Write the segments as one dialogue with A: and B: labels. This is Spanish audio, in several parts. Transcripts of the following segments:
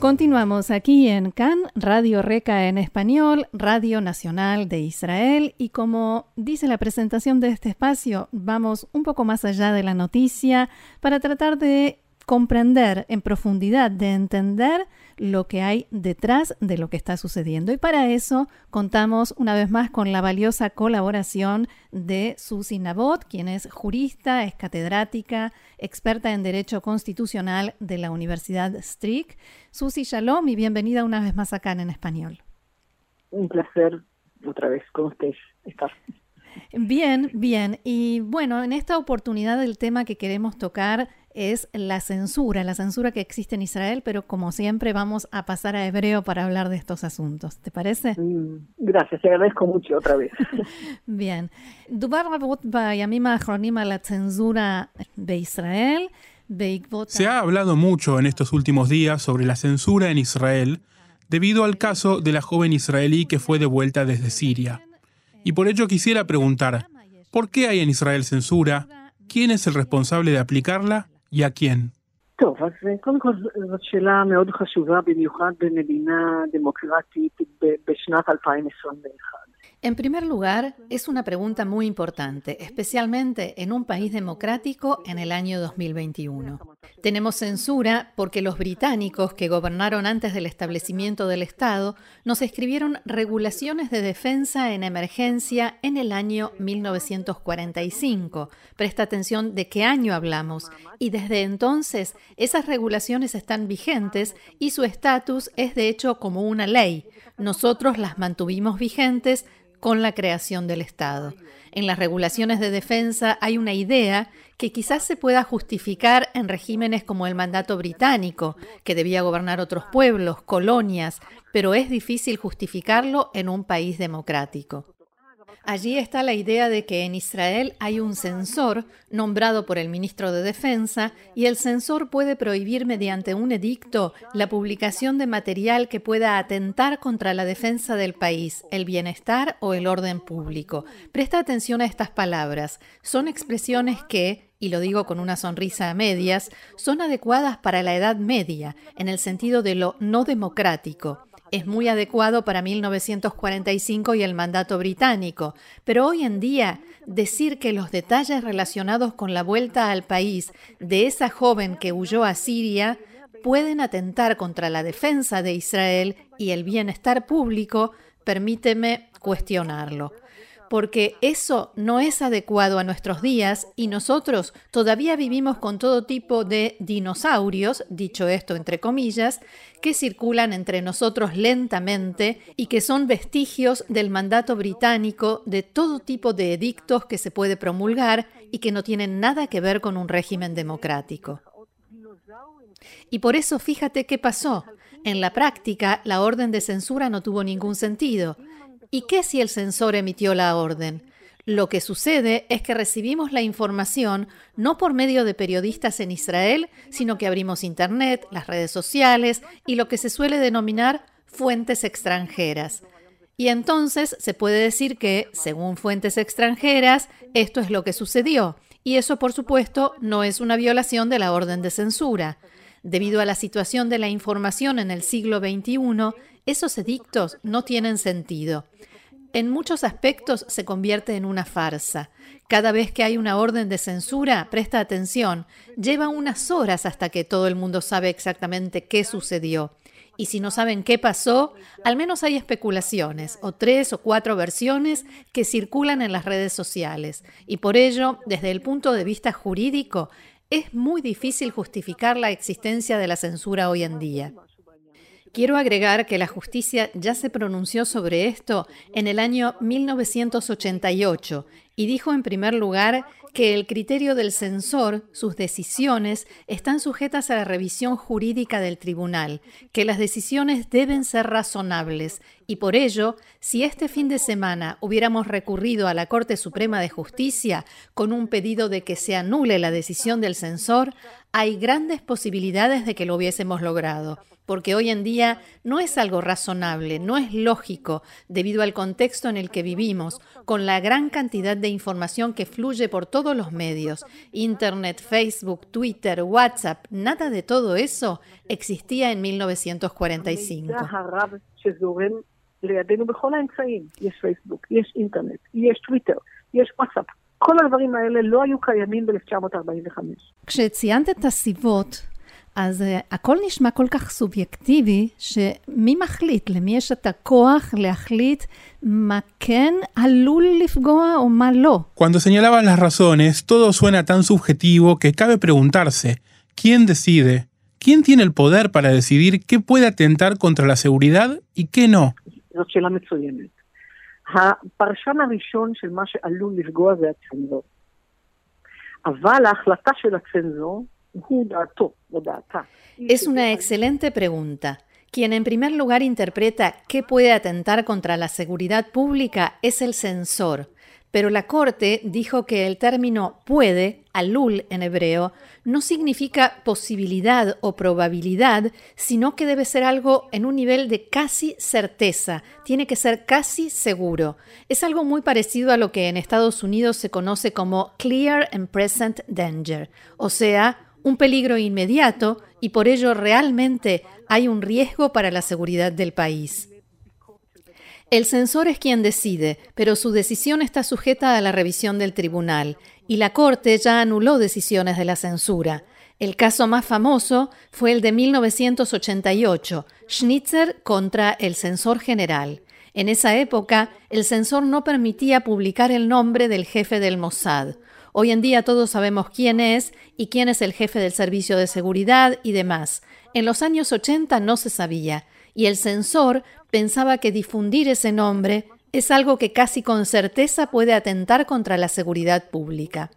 A: Continuamos aquí en CAN, Radio Reca en español, Radio Nacional de Israel. Y como dice la presentación de este espacio, vamos un poco más allá de la noticia para tratar de comprender en profundidad, de entender lo que hay detrás de lo que está sucediendo. Y para eso contamos una vez más con la valiosa colaboración de Susi Nabot, quien es jurista, es catedrática, experta en Derecho Constitucional de la Universidad Strick. Susi, shalom y bienvenida una vez más acá en Español.
B: Un placer otra vez con ustedes estar.
A: Bien, bien. Y bueno, en esta oportunidad el tema que queremos tocar es la censura, la censura que existe en Israel, pero como siempre vamos a pasar a hebreo para hablar de estos asuntos. ¿Te parece?
B: Mm, gracias, te agradezco mucho otra vez.
A: Bien. la censura de Israel.
C: Se ha hablado mucho en estos últimos días sobre la censura en Israel debido al caso de la joven israelí que fue devuelta desde Siria. Y por ello quisiera preguntar, ¿por qué hay en Israel censura? ¿Quién es el responsable de aplicarla יקיאן? טוב, אז
B: אה, קודם כל זאת שאלה מאוד חשובה, במיוחד במדינה דמוקרטית בשנת 2021.
A: En primer lugar, es una pregunta muy importante, especialmente en un país democrático en el año 2021. Tenemos censura porque los británicos que gobernaron antes del establecimiento del Estado nos escribieron regulaciones de defensa en emergencia en el año 1945. Presta atención de qué año hablamos. Y desde entonces esas regulaciones están vigentes y su estatus es de hecho como una ley. Nosotros las mantuvimos vigentes con la creación del Estado. En las regulaciones de defensa hay una idea que quizás se pueda justificar en regímenes como el mandato británico, que debía gobernar otros pueblos, colonias, pero es difícil justificarlo en un país democrático. Allí está la idea de que en Israel hay un censor nombrado por el ministro de Defensa y el censor puede prohibir mediante un edicto la publicación de material que pueda atentar contra la defensa del país, el bienestar o el orden público. Presta atención a estas palabras. Son expresiones que, y lo digo con una sonrisa a medias, son adecuadas para la Edad Media, en el sentido de lo no democrático es muy adecuado para 1945 y el mandato británico, pero hoy en día decir que los detalles relacionados con la vuelta al país de esa joven que huyó a Siria pueden atentar contra la defensa de Israel y el bienestar público, permíteme cuestionarlo porque eso no es adecuado a nuestros días y nosotros todavía vivimos con todo tipo de dinosaurios, dicho esto entre comillas, que circulan entre nosotros lentamente y que son vestigios del mandato británico de todo tipo de edictos que se puede promulgar y que no tienen nada que ver con un régimen democrático. Y por eso fíjate qué pasó. En la práctica, la orden de censura no tuvo ningún sentido. ¿Y qué si el censor emitió la orden? Lo que sucede es que recibimos la información no por medio de periodistas en Israel, sino que abrimos Internet, las redes sociales y lo que se suele denominar fuentes extranjeras. Y entonces se puede decir que, según fuentes extranjeras, esto es lo que sucedió. Y eso, por supuesto, no es una violación de la orden de censura. Debido a la situación de la información en el siglo XXI, esos edictos no tienen sentido. En muchos aspectos se convierte en una farsa. Cada vez que hay una orden de censura, presta atención, lleva unas horas hasta que todo el mundo sabe exactamente qué sucedió. Y si no saben qué pasó, al menos hay especulaciones o tres o cuatro versiones que circulan en las redes sociales. Y por ello, desde el punto de vista jurídico, es muy difícil justificar la existencia de la censura hoy en día. Quiero agregar que la justicia ya se pronunció sobre esto en el año 1988 y dijo en primer lugar que el criterio del censor, sus decisiones, están sujetas a la revisión jurídica del tribunal, que las decisiones deben ser razonables. Y por ello, si este fin de semana hubiéramos recurrido a la Corte Suprema de Justicia con un pedido de que se anule la decisión del censor, hay grandes posibilidades de que lo hubiésemos logrado porque hoy en día no es algo razonable, no es lógico, debido al contexto en el que vivimos, con la gran cantidad de información que fluye por todos los medios, Internet, Facebook, Twitter, WhatsApp, nada de todo eso existía en 1945.
D: אז הכל נשמע כל כך סובייקטיבי, שמי מחליט? למי יש את הכוח להחליט מה כן עלול לפגוע או מה לא?
C: Cuando señalaban las razones, todo suena tan subjetivo que cabe preguntarse, ¿quién decide? ¿Quién tiene el poder para decidir qué puede atentar contra la seguridad y qué no?
B: זאת שאלה מצוינת. הפרשן הראשון של מה שעלול לפגוע זה הצנזור. אבל ההחלטה של הצנזור
A: Es una excelente pregunta. Quien en primer lugar interpreta qué puede atentar contra la seguridad pública es el censor, pero la Corte dijo que el término puede, alul en hebreo, no significa posibilidad o probabilidad, sino que debe ser algo en un nivel de casi certeza, tiene que ser casi seguro. Es algo muy parecido a lo que en Estados Unidos se conoce como clear and present danger, o sea, un peligro inmediato y por ello realmente hay un riesgo para la seguridad del país. El censor es quien decide, pero su decisión está sujeta a la revisión del tribunal y la Corte ya anuló decisiones de la censura. El caso más famoso fue el de 1988, Schnitzer contra el censor general. En esa época, el censor no permitía publicar el nombre del jefe del Mossad. Hoy en día todos sabemos quién es y quién es el jefe del servicio de seguridad y demás. En los años 80 no se sabía, y el censor pensaba que difundir ese nombre es algo que casi con certeza puede atentar contra la seguridad pública.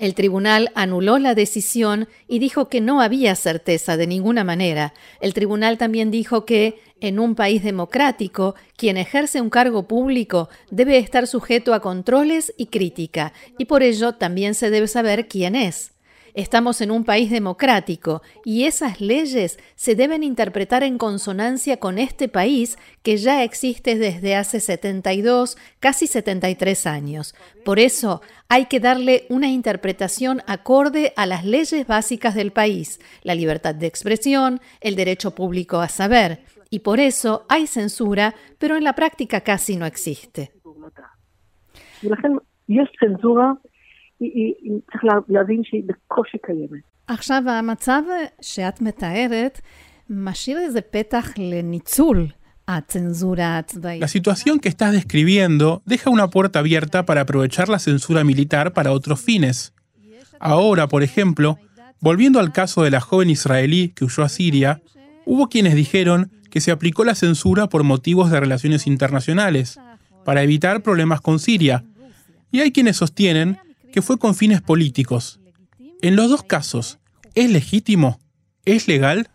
A: El tribunal anuló la decisión y dijo que no había certeza de ninguna manera. El tribunal también dijo que, en un país democrático, quien ejerce un cargo público debe estar sujeto a controles y crítica, y por ello también se debe saber quién es. Estamos en un país democrático y esas leyes se deben interpretar en consonancia con este país que ya existe desde hace 72, casi 73 años. Por eso hay que darle una interpretación acorde a las leyes básicas del país, la libertad de expresión, el derecho público a saber. Y por eso hay censura, pero en la práctica casi no existe.
D: עכשיו, המצב שאת מתארת משאיר איזה פתח לניצול
C: La situación que estás describiendo deja una puerta abierta para aprovechar la censura militar para otros fines. Ahora, por ejemplo, volviendo al caso de la joven israelí que huyó a Siria, hubo quienes dijeron que se aplicó la censura por motivos de relaciones internacionales, para evitar problemas con Siria, y hay quienes sostienen que fue con fines políticos. En los dos casos, ¿es legítimo? ¿Es legal?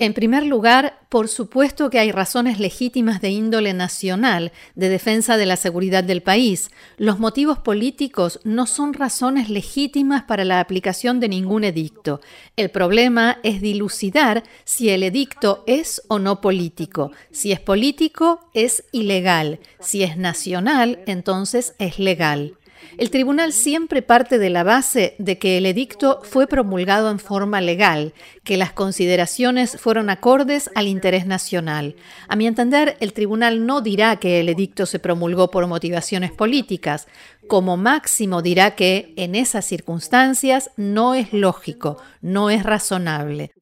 A: En primer lugar, por supuesto que hay razones legítimas de índole nacional, de defensa de la seguridad del país. Los motivos políticos no son razones legítimas para la aplicación de ningún edicto. El problema es dilucidar si el edicto es o no político. Si es político, es ilegal. Si es nacional, entonces es legal. El tribunal siempre parte de la base de que el edicto fue promulgado en forma legal, que las consideraciones fueron acordes al interés nacional. A mi entender, el tribunal no dirá que el edicto se promulgó por motivaciones políticas. Como máximo dirá que en esas circunstancias no es lógico, no es razonable.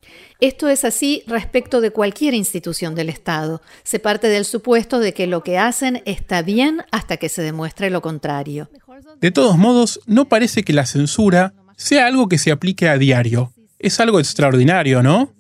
A: Esto es así respecto de cualquier institución del Estado. Se parte del supuesto de que lo que hacen está bien hasta que se demuestre lo contrario.
C: De todos modos, no parece que la censura sea algo que se aplique a diario. Es algo extraordinario, ¿no?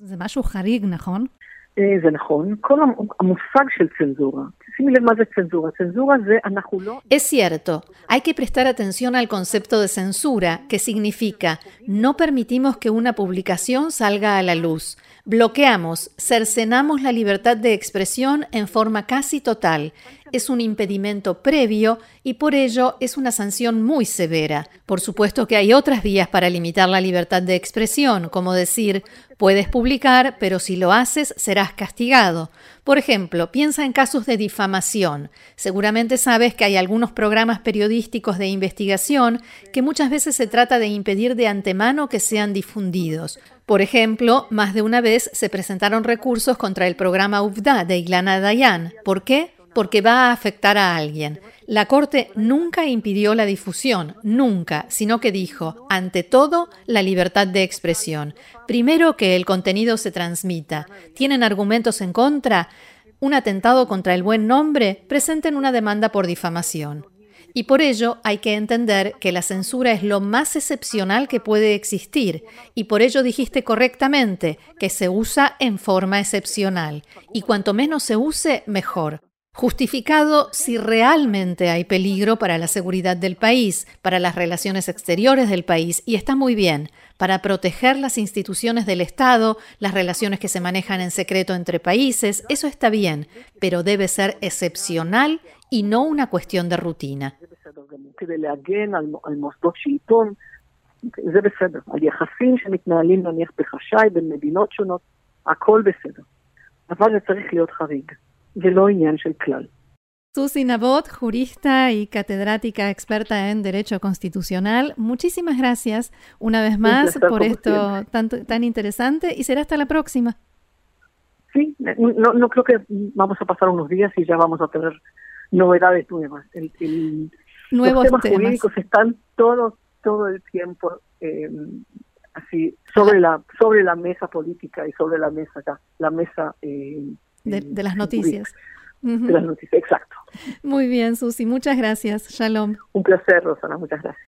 A: Es cierto, hay que prestar atención al concepto de censura, que significa no permitimos que una publicación salga a la luz. Bloqueamos, cercenamos la libertad de expresión en forma casi total. Es un impedimento previo y por ello es una sanción muy severa. Por supuesto que hay otras vías para limitar la libertad de expresión, como decir, puedes publicar, pero si lo haces serás castigado. Por ejemplo, piensa en casos de difamación. Seguramente sabes que hay algunos programas periodísticos de investigación que muchas veces se trata de impedir de antemano que sean difundidos. Por ejemplo, más de una vez se presentaron recursos contra el programa UFDA de Ilana Dayan. ¿Por qué? Porque va a afectar a alguien. La Corte nunca impidió la difusión, nunca, sino que dijo, ante todo, la libertad de expresión. Primero que el contenido se transmita. ¿Tienen argumentos en contra? Un atentado contra el buen nombre, presenten una demanda por difamación. Y por ello hay que entender que la censura es lo más excepcional que puede existir, y por ello dijiste correctamente que se usa en forma excepcional, y cuanto menos se use, mejor. Justificado si realmente hay peligro para la seguridad del país, para las relaciones exteriores del país, y está muy bien, para proteger las instituciones del Estado, las relaciones que se manejan en secreto entre países, eso está bien, pero debe ser excepcional y no una cuestión de rutina.
D: Susi Nabot, jurista y catedrática experta en Derecho Constitucional, muchísimas gracias una vez más por esto tan, tan interesante y será hasta la próxima.
B: Sí, no, no creo que vamos a pasar unos días y ya vamos a tener novedades nuevas. El,
D: Nuevos
B: los temas, jurídicos están todo, todo el tiempo eh, así sobre la sobre la mesa política y sobre la mesa acá, la mesa
D: eh, de, las noticias.
B: De las noticias, exacto.
D: Muy bien, Susi, muchas gracias. Shalom.
B: Un placer, Rosana, muchas gracias.